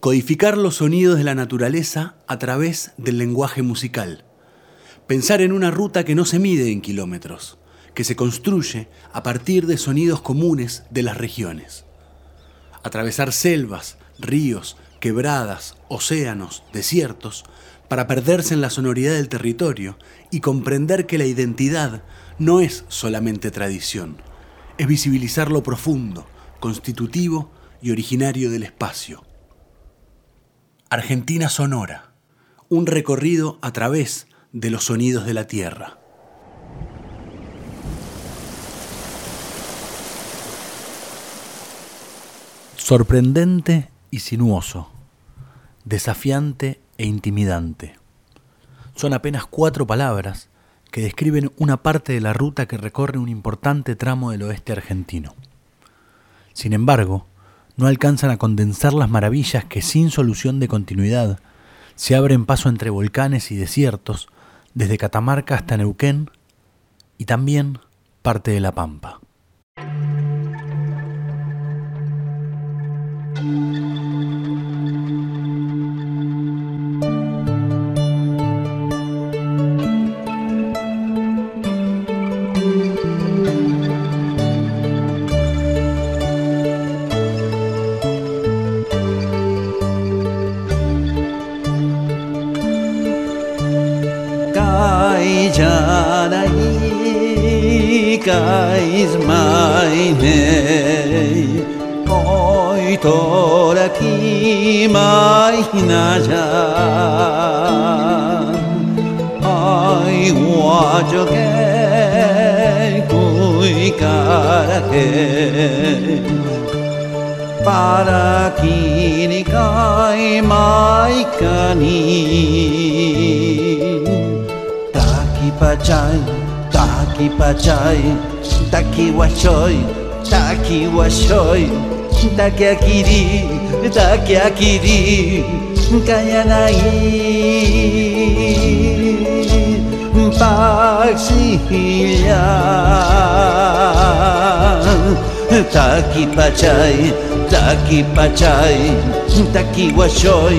Codificar los sonidos de la naturaleza a través del lenguaje musical. Pensar en una ruta que no se mide en kilómetros, que se construye a partir de sonidos comunes de las regiones. Atravesar selvas, ríos, quebradas, océanos, desiertos, para perderse en la sonoridad del territorio y comprender que la identidad no es solamente tradición, es visibilizar lo profundo, constitutivo y originario del espacio. Argentina Sonora, un recorrido a través de los sonidos de la tierra. Sorprendente y sinuoso, desafiante e intimidante. Son apenas cuatro palabras que describen una parte de la ruta que recorre un importante tramo del oeste argentino. Sin embargo, no alcanzan a condensar las maravillas que sin solución de continuidad se abren paso entre volcanes y desiertos, desde Catamarca hasta Neuquén y también parte de La Pampa. ねおいとらきまいなじゃ愛はじょけくいからけばらきにかいまいかに抱きぱちゃい taki pachai, taki washoi, taki washoi, taki akiri, taki akiri, kayanai, paxilla, taki pachai, taki pachai, taki washoi,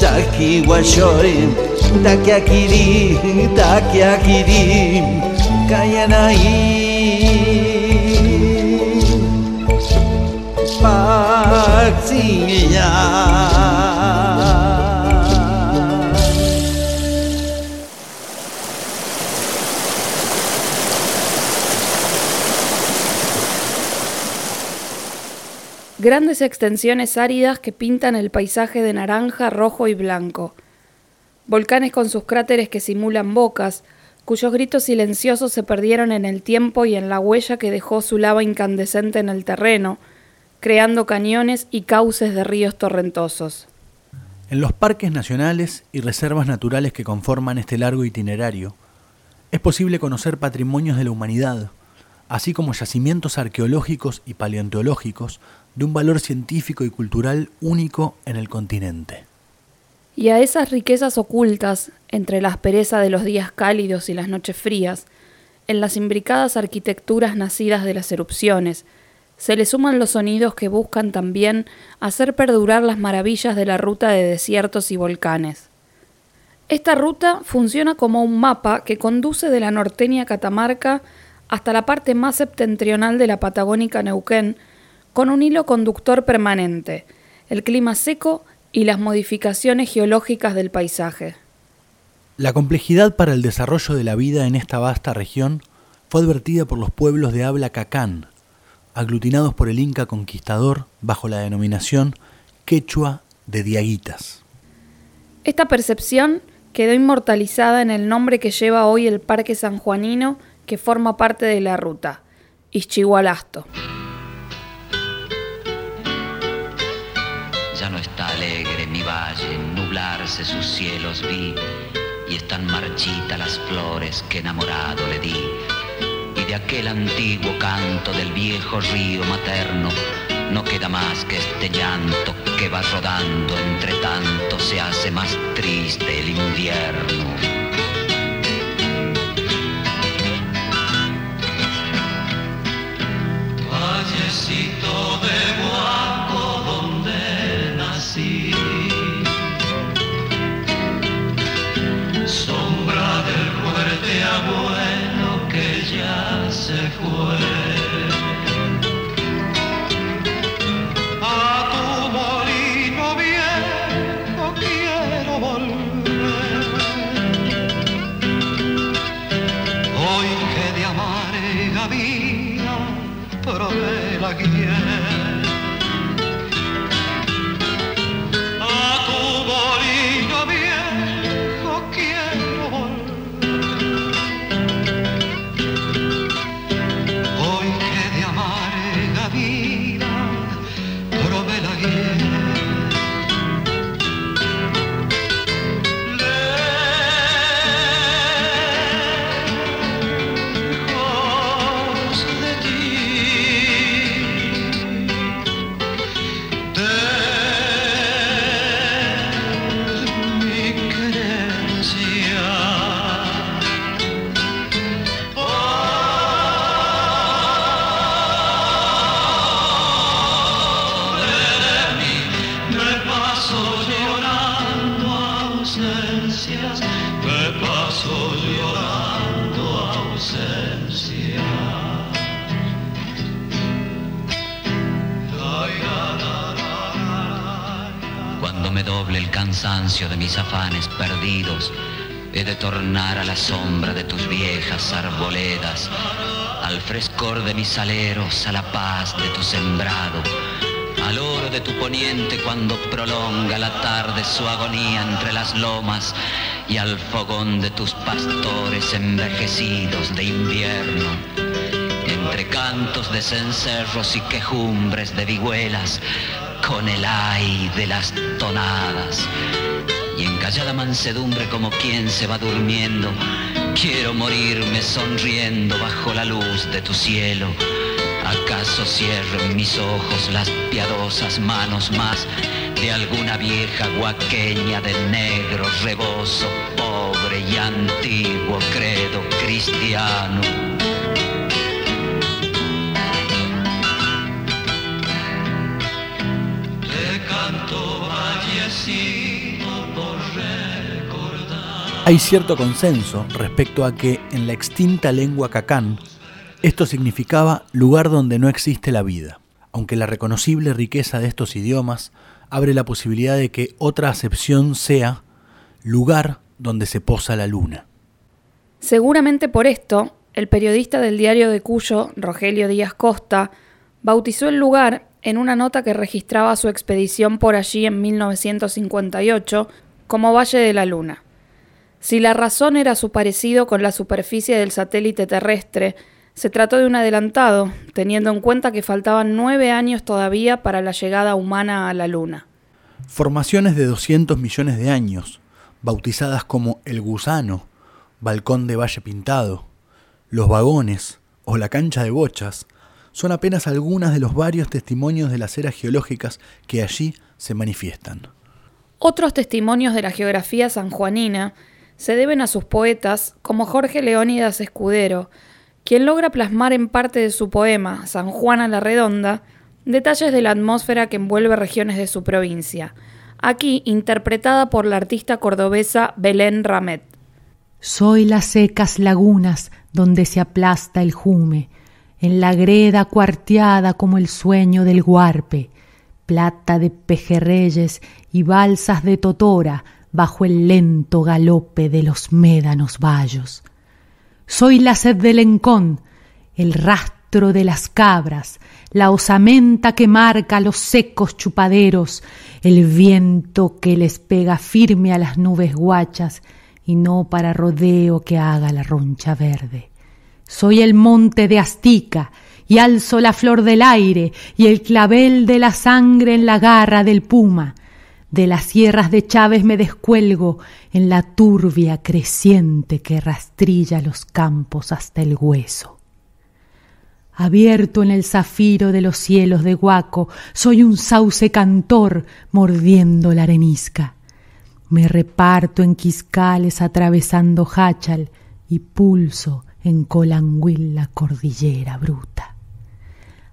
taki washoi, taki akiri, taki akiri, caen ahí. Paxilla. Grandes extensiones áridas que pintan el paisaje de naranja, rojo y blanco. Volcanes con sus cráteres que simulan bocas, cuyos gritos silenciosos se perdieron en el tiempo y en la huella que dejó su lava incandescente en el terreno, creando cañones y cauces de ríos torrentosos. En los parques nacionales y reservas naturales que conforman este largo itinerario, es posible conocer patrimonios de la humanidad, así como yacimientos arqueológicos y paleontológicos de un valor científico y cultural único en el continente. Y a esas riquezas ocultas, entre la aspereza de los días cálidos y las noches frías, en las imbricadas arquitecturas nacidas de las erupciones, se le suman los sonidos que buscan también hacer perdurar las maravillas de la ruta de desiertos y volcanes. Esta ruta funciona como un mapa que conduce de la norteña Catamarca hasta la parte más septentrional de la patagónica Neuquén, con un hilo conductor permanente, el clima seco y las modificaciones geológicas del paisaje. La complejidad para el desarrollo de la vida en esta vasta región fue advertida por los pueblos de habla cacán, aglutinados por el Inca conquistador bajo la denominación quechua de Diaguitas. Esta percepción quedó inmortalizada en el nombre que lleva hoy el Parque Sanjuanino que forma parte de la ruta, Ixchigualasto. nublarse sus cielos vi y están marchitas las flores que enamorado le di. Y de aquel antiguo canto del viejo río materno no queda más que este llanto que va rodando, entre tanto se hace más triste el invierno. Vallecito perdidos, he de tornar a la sombra de tus viejas arboledas, al frescor de mis aleros, a la paz de tu sembrado, al oro de tu poniente cuando prolonga la tarde su agonía entre las lomas y al fogón de tus pastores envejecidos de invierno. Entre cantos de cencerros y quejumbres de vihuelas, con el ay de las tonadas. Y en callada mansedumbre como quien se va durmiendo, quiero morirme sonriendo bajo la luz de tu cielo. ¿Acaso cierro en mis ojos las piadosas manos más de alguna vieja guaqueña de negro rebozo, pobre y antiguo credo cristiano? Hay cierto consenso respecto a que en la extinta lengua cacán esto significaba lugar donde no existe la vida, aunque la reconocible riqueza de estos idiomas abre la posibilidad de que otra acepción sea lugar donde se posa la luna. Seguramente por esto, el periodista del diario de Cuyo, Rogelio Díaz Costa, bautizó el lugar en una nota que registraba su expedición por allí en 1958 como Valle de la Luna. Si la razón era su parecido con la superficie del satélite terrestre, se trató de un adelantado, teniendo en cuenta que faltaban nueve años todavía para la llegada humana a la Luna. Formaciones de 200 millones de años, bautizadas como el gusano, balcón de valle pintado, los vagones o la cancha de bochas, son apenas algunas de los varios testimonios de las eras geológicas que allí se manifiestan. Otros testimonios de la geografía sanjuanina se deben a sus poetas como Jorge Leónidas Escudero, quien logra plasmar en parte de su poema San Juan a la Redonda detalles de la atmósfera que envuelve regiones de su provincia, aquí interpretada por la artista cordobesa Belén Ramet. Soy las secas lagunas donde se aplasta el jume, en la greda cuarteada como el sueño del guarpe, plata de pejerreyes y balsas de totora, bajo el lento galope de los médanos vallos. Soy la sed del encón, el rastro de las cabras, la osamenta que marca los secos chupaderos, el viento que les pega firme a las nubes guachas y no para rodeo que haga la roncha verde. Soy el monte de Astica y alzo la flor del aire y el clavel de la sangre en la garra del puma, de las sierras de Chávez me descuelgo en la turbia creciente que rastrilla los campos hasta el hueso. Abierto en el zafiro de los cielos de Huaco, soy un sauce cantor mordiendo la arenisca. Me reparto en quiscales atravesando Hachal y pulso en Colanguil la cordillera bruta.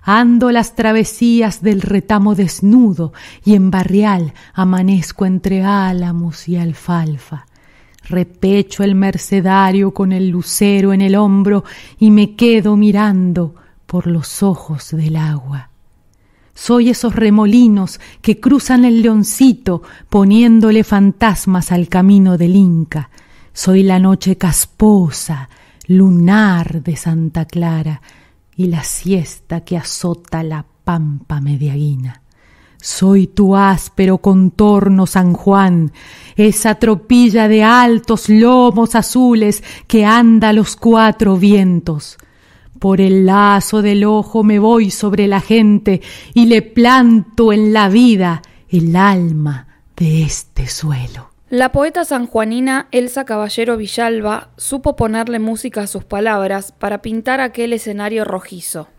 Ando las travesías del retamo desnudo y en barrial amanezco entre álamos y alfalfa. Repecho el mercedario con el lucero en el hombro y me quedo mirando por los ojos del agua. Soy esos remolinos que cruzan el leoncito poniéndole fantasmas al camino del Inca. Soy la noche casposa, lunar de Santa Clara y la siesta que azota la pampa mediaguina. Soy tu áspero contorno San Juan, esa tropilla de altos lomos azules que anda a los cuatro vientos. Por el lazo del ojo me voy sobre la gente y le planto en la vida el alma de este suelo. La poeta sanjuanina Elsa Caballero Villalba supo ponerle música a sus palabras para pintar aquel escenario rojizo.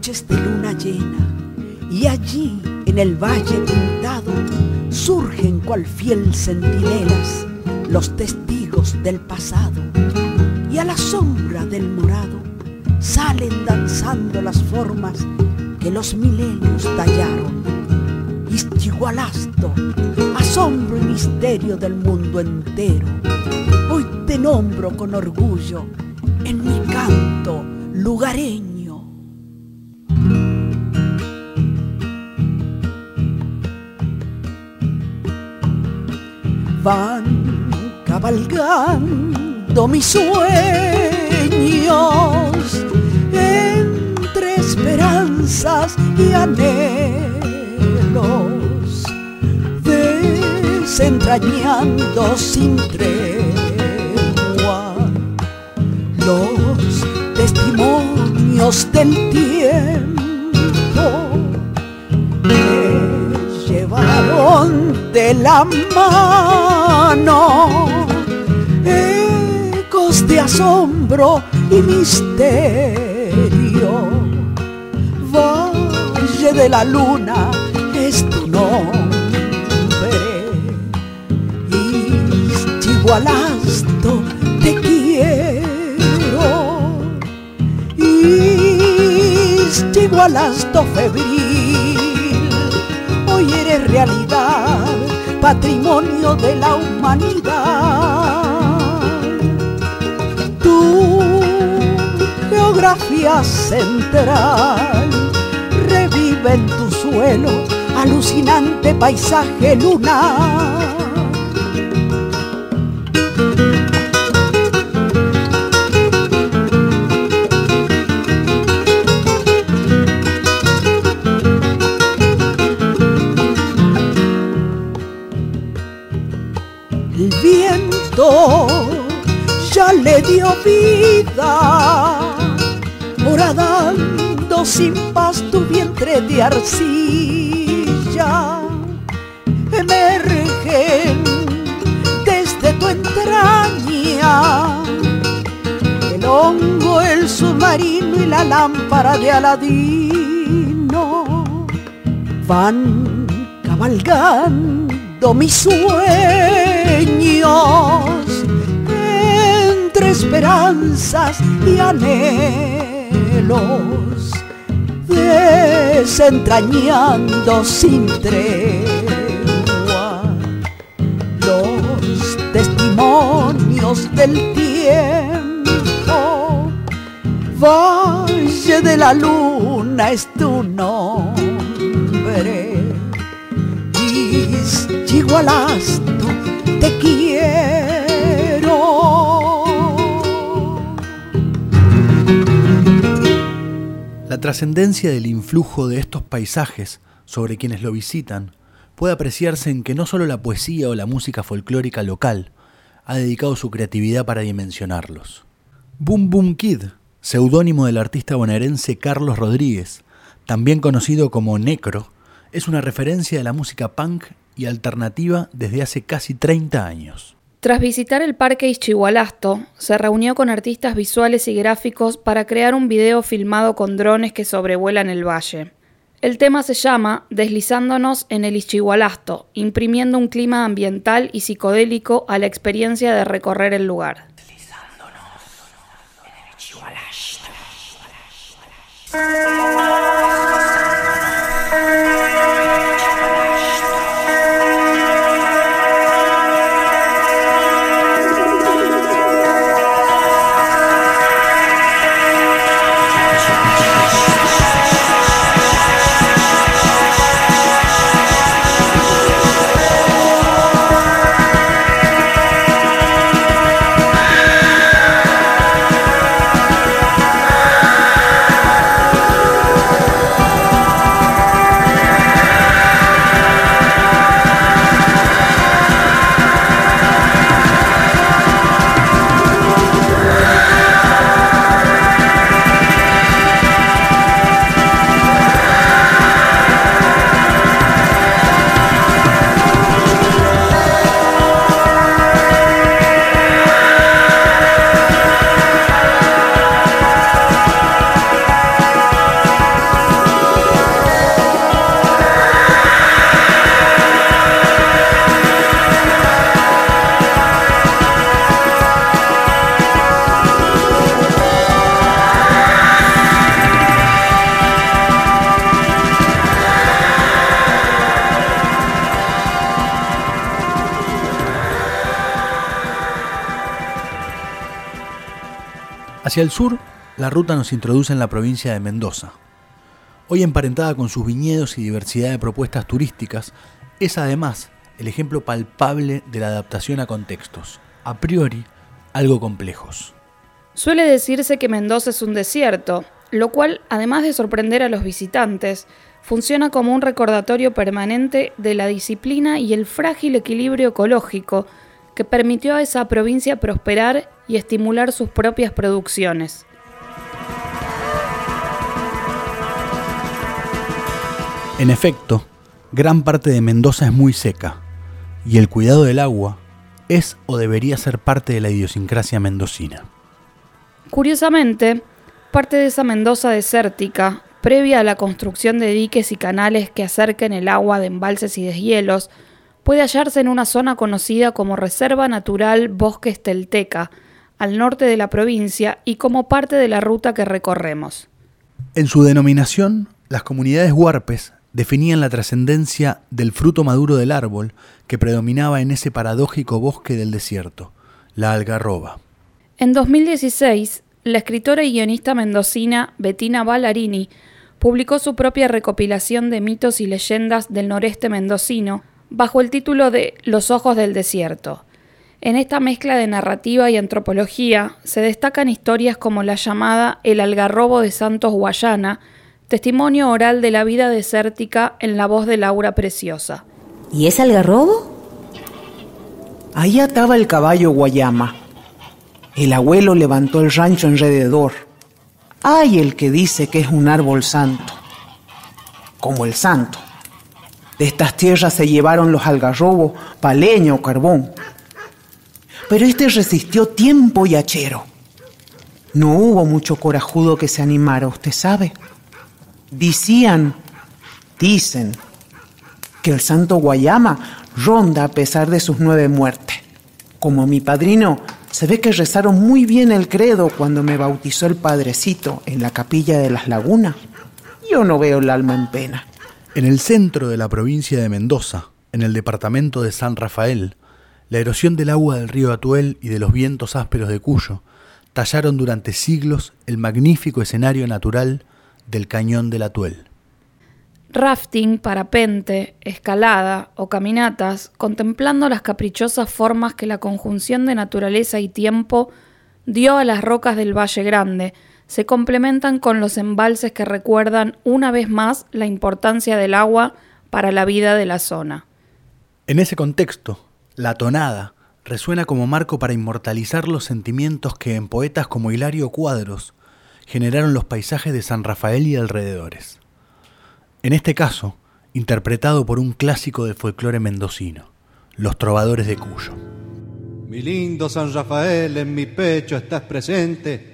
Noches de luna llena, y allí en el valle pintado surgen cual fiel centinelas los testigos del pasado y a la sombra del morado salen danzando las formas que los milenios tallaron. Istigualasto, asombro y misterio del mundo entero. Hoy te nombro con orgullo en mi canto lugareño. Van cabalgando mis sueños entre esperanzas y anhelos, desentrañando sin tregua los testimonios del tiempo me llevaron de la mano ecos de asombro y misterio. Valle de la luna es tu nombre. Istigualasto te quiero. Istigualasto febril. Hoy eres realidad, patrimonio de la humanidad. Tu geografía central revive en tu suelo alucinante paisaje lunar. Le dio vida, horadando sin paz tu vientre de arcilla. Emergen desde tu entraña el hongo, el submarino y la lámpara de Aladino. Van cabalgando mis sueños esperanzas y anhelos, desentrañando sin tregua los testimonios del tiempo. Valle de la luna es tu nombre. Istigualasto, te quiero. La trascendencia del influjo de estos paisajes sobre quienes lo visitan puede apreciarse en que no solo la poesía o la música folclórica local ha dedicado su creatividad para dimensionarlos. Boom Boom Kid, seudónimo del artista bonaerense Carlos Rodríguez, también conocido como Necro, es una referencia de la música punk y alternativa desde hace casi 30 años. Tras visitar el parque Ischigualasto, se reunió con artistas visuales y gráficos para crear un video filmado con drones que sobrevuelan el valle. El tema se llama Deslizándonos en el Ischigualasto, imprimiendo un clima ambiental y psicodélico a la experiencia de recorrer el lugar. Deslizándonos en el Hacia el sur, la ruta nos introduce en la provincia de Mendoza. Hoy emparentada con sus viñedos y diversidad de propuestas turísticas, es además el ejemplo palpable de la adaptación a contextos, a priori algo complejos. Suele decirse que Mendoza es un desierto, lo cual, además de sorprender a los visitantes, funciona como un recordatorio permanente de la disciplina y el frágil equilibrio ecológico que permitió a esa provincia prosperar y estimular sus propias producciones. En efecto, gran parte de Mendoza es muy seca, y el cuidado del agua es o debería ser parte de la idiosincrasia mendocina. Curiosamente, parte de esa Mendoza desértica, previa a la construcción de diques y canales que acerquen el agua de embalses y deshielos, puede hallarse en una zona conocida como Reserva Natural Bosque Estelteca, al norte de la provincia y como parte de la ruta que recorremos. En su denominación, las comunidades huarpes definían la trascendencia del fruto maduro del árbol que predominaba en ese paradójico bosque del desierto, la algarroba. En 2016, la escritora y guionista mendocina Bettina Ballarini publicó su propia recopilación de mitos y leyendas del noreste mendocino bajo el título de Los ojos del desierto. En esta mezcla de narrativa y antropología se destacan historias como la llamada El algarrobo de Santos Guayana, Testimonio oral de la vida desértica en la voz de Laura Preciosa. ¿Y es algarrobo? Ahí ataba el caballo Guayama. El abuelo levantó el rancho alrededor. Hay el que dice que es un árbol santo, como el santo. De estas tierras se llevaron los algarrobos, paleña o carbón. Pero este resistió tiempo y hachero. No hubo mucho corajudo que se animara, usted sabe. Decían, dicen, que el santo Guayama ronda a pesar de sus nueve muertes. Como mi padrino, se ve que rezaron muy bien el credo cuando me bautizó el padrecito en la capilla de las lagunas. Yo no veo el alma en pena. En el centro de la provincia de Mendoza, en el departamento de San Rafael, la erosión del agua del río Atuel y de los vientos ásperos de Cuyo tallaron durante siglos el magnífico escenario natural del cañón del Atuel. Rafting, parapente, escalada o caminatas, contemplando las caprichosas formas que la conjunción de naturaleza y tiempo dio a las rocas del Valle Grande, se complementan con los embalses que recuerdan una vez más la importancia del agua para la vida de la zona. En ese contexto, la tonada resuena como marco para inmortalizar los sentimientos que en poetas como Hilario Cuadros generaron los paisajes de San Rafael y alrededores. En este caso, interpretado por un clásico del folclore mendocino, Los Trovadores de Cuyo. Mi lindo San Rafael, en mi pecho estás presente,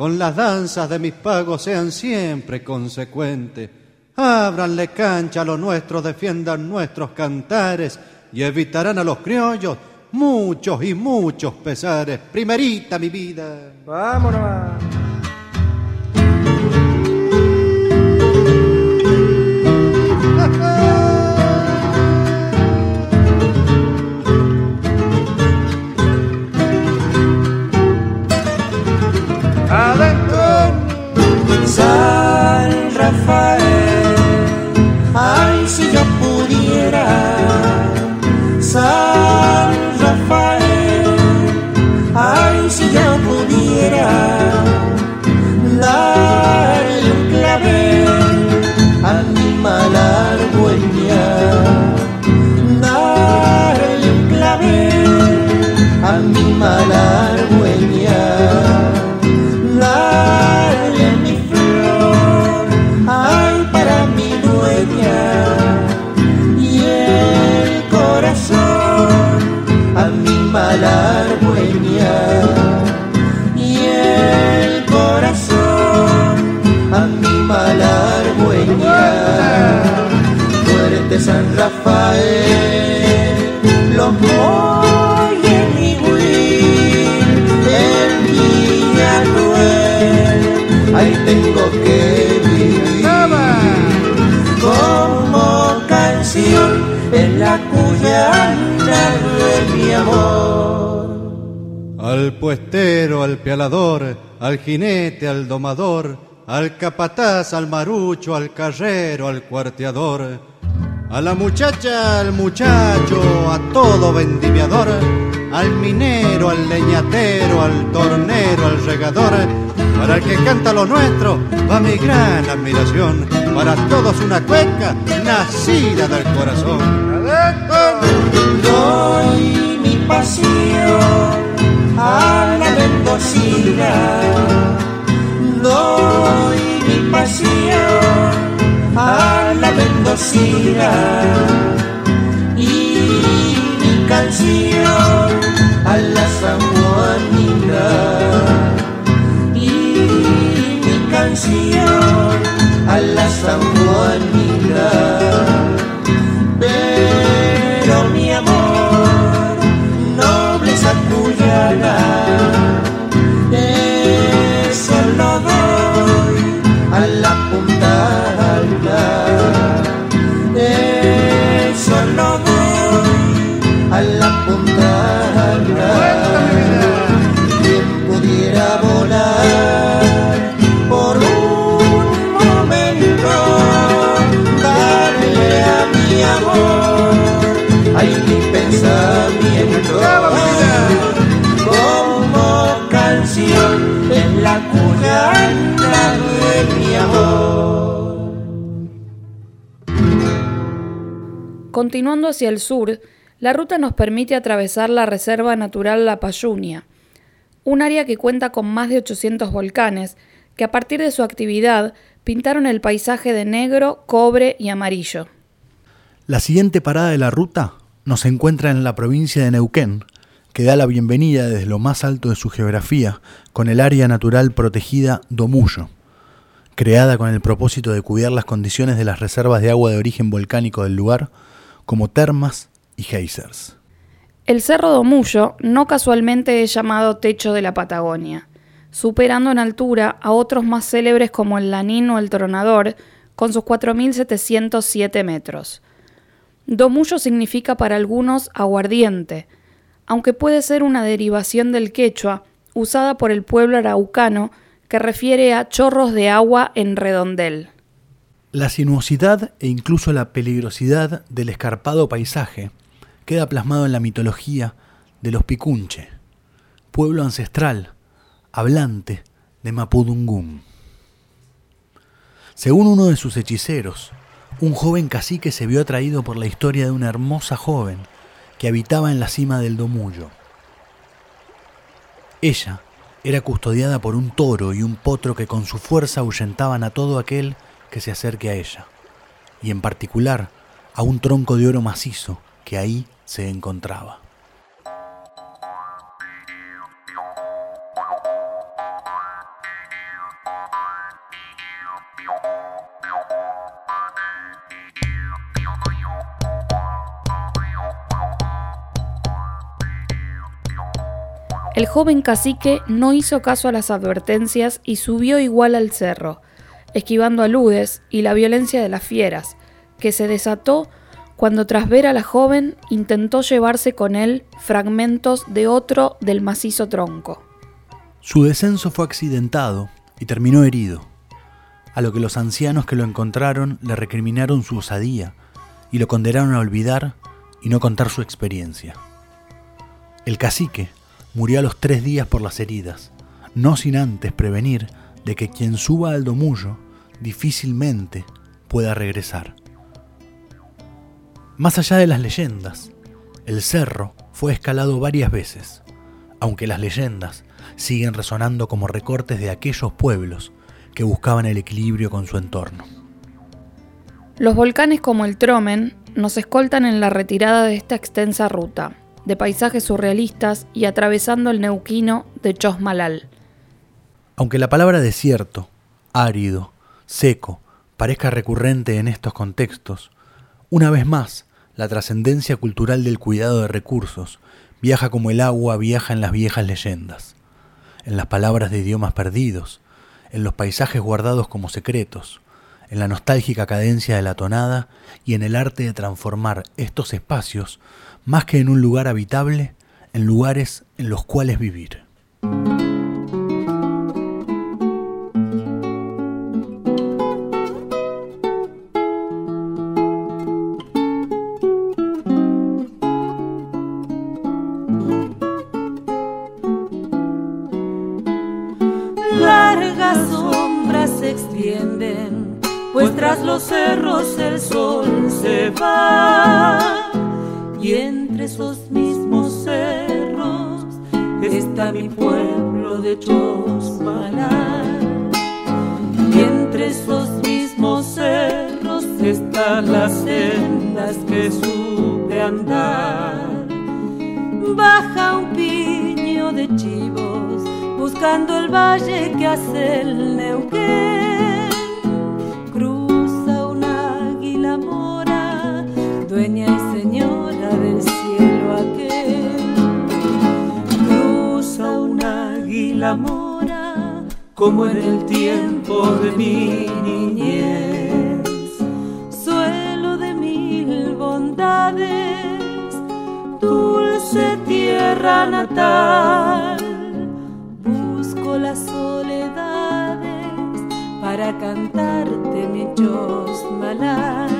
con las danzas de mis pagos sean siempre consecuentes. Ábranle cancha a los nuestros, defiendan nuestros cantares y evitarán a los criollos muchos y muchos pesares. Primerita mi vida. Vámonos. cada entorno. ahí tengo que vivir. Como canción en la cuyana de mi amor. Al puestero, al pealador, al jinete, al domador, al capataz, al marucho, al carrero, al cuarteador, a la muchacha, al muchacho, a todo vendimiador al minero, al leñatero, al tornero, al regador, para el que canta lo nuestro va mi gran admiración, para todos una cueca nacida del corazón. Doy mi pasión a la mendocina. Doy mi pasión a la mendocina y mi canción Continuando hacia el sur, la ruta nos permite atravesar la Reserva Natural La Payunia, un área que cuenta con más de 800 volcanes que a partir de su actividad pintaron el paisaje de negro, cobre y amarillo. La siguiente parada de la ruta nos encuentra en la provincia de Neuquén, que da la bienvenida desde lo más alto de su geografía con el área natural protegida Domullo, creada con el propósito de cuidar las condiciones de las reservas de agua de origen volcánico del lugar, como termas y geysers. El Cerro Domullo no casualmente es llamado techo de la Patagonia, superando en altura a otros más célebres como el Lanín o el Tronador, con sus 4.707 metros. Domullo significa para algunos aguardiente, aunque puede ser una derivación del quechua usada por el pueblo araucano que refiere a chorros de agua en redondel. La sinuosidad e incluso la peligrosidad del escarpado paisaje queda plasmado en la mitología de los Picunche, pueblo ancestral, hablante de Mapudungum. Según uno de sus hechiceros, un joven cacique se vio atraído por la historia de una hermosa joven que habitaba en la cima del Domullo. Ella era custodiada por un toro y un potro que con su fuerza ahuyentaban a todo aquel que se acerque a ella, y en particular a un tronco de oro macizo que ahí se encontraba. El joven cacique no hizo caso a las advertencias y subió igual al cerro, esquivando aludes y la violencia de las fieras, que se desató cuando tras ver a la joven intentó llevarse con él fragmentos de otro del macizo tronco. Su descenso fue accidentado y terminó herido, a lo que los ancianos que lo encontraron le recriminaron su osadía y lo condenaron a olvidar y no contar su experiencia. El cacique murió a los tres días por las heridas, no sin antes prevenir de que quien suba al domullo difícilmente pueda regresar. Más allá de las leyendas, el cerro fue escalado varias veces, aunque las leyendas siguen resonando como recortes de aquellos pueblos que buscaban el equilibrio con su entorno. Los volcanes como el Tromen nos escoltan en la retirada de esta extensa ruta, de paisajes surrealistas y atravesando el neuquino de Chosmalal. Aunque la palabra desierto, árido, seco, parezca recurrente en estos contextos, una vez más, la trascendencia cultural del cuidado de recursos viaja como el agua viaja en las viejas leyendas, en las palabras de idiomas perdidos, en los paisajes guardados como secretos, en la nostálgica cadencia de la tonada y en el arte de transformar estos espacios, más que en un lugar habitable, en lugares en los cuales vivir. Y entre esos mismos cerros está mi pueblo de Chosmalal. Y entre esos mismos cerros están las sendas que supe andar. Baja un piño de chivos buscando el valle que hace el Neuquén. Águila mora, como en el tiempo de mi niñez. Suelo de mil bondades, dulce tierra natal busco las soledades para cantarte mi chosmalal.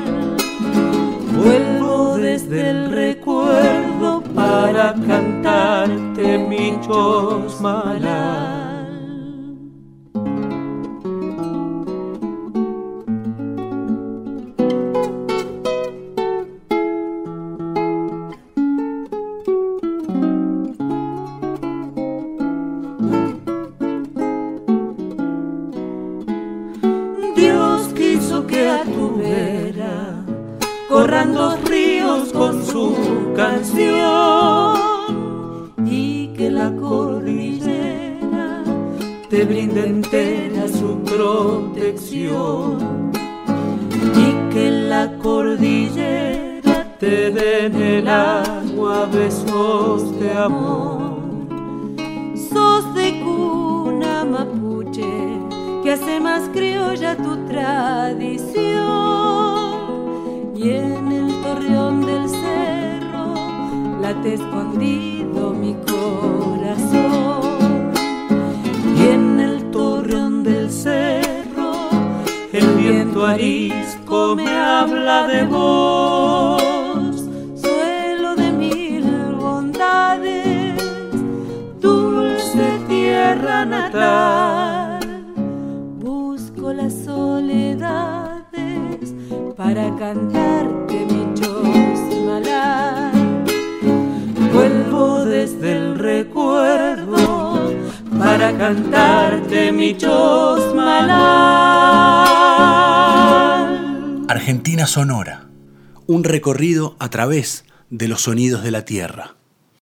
Vuelvo desde el recuerdo para cantarte mi chosmalal. Que hace más criolla tu tradición. Y en el torreón del cerro late escondido mi corazón. Y en el torreón del cerro el viento arisco me habla de vos. Natal cantarte mi chosmalal. Vuelvo desde el recuerdo para cantarte mi chosmalal. Argentina Sonora, un recorrido a través de los sonidos de la tierra.